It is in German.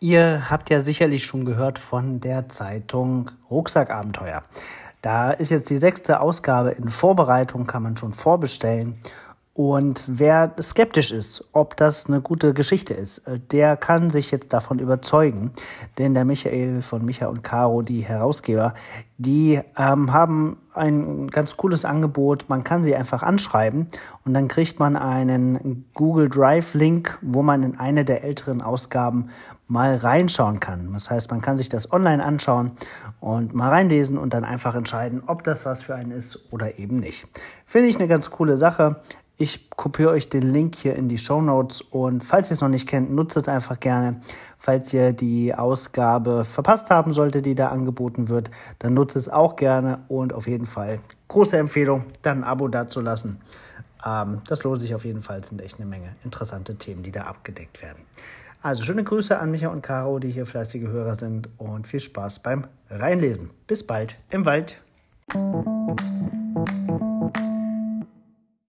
Ihr habt ja sicherlich schon gehört von der Zeitung Rucksackabenteuer. Da ist jetzt die sechste Ausgabe in Vorbereitung, kann man schon vorbestellen. Und wer skeptisch ist, ob das eine gute Geschichte ist, äh, der kann sich jetzt davon überzeugen. Denn der Michael von Micha und Caro, die Herausgeber, die ähm, haben ein ganz cooles Angebot. Man kann sie einfach anschreiben und dann kriegt man einen Google Drive Link, wo man in eine der älteren Ausgaben mal reinschauen kann. Das heißt, man kann sich das online anschauen und mal reinlesen und dann einfach entscheiden, ob das was für einen ist oder eben nicht. Finde ich eine ganz coole Sache. Ich kopiere euch den Link hier in die Show Notes und falls ihr es noch nicht kennt, nutzt es einfach gerne. Falls ihr die Ausgabe verpasst haben sollte, die da angeboten wird, dann nutzt es auch gerne und auf jeden Fall große Empfehlung, dann ein Abo dazulassen. Ähm, das lohnt sich auf jeden Fall, es sind echt eine Menge interessante Themen, die da abgedeckt werden. Also schöne Grüße an Micha und Caro, die hier fleißige Hörer sind und viel Spaß beim Reinlesen. Bis bald im Wald.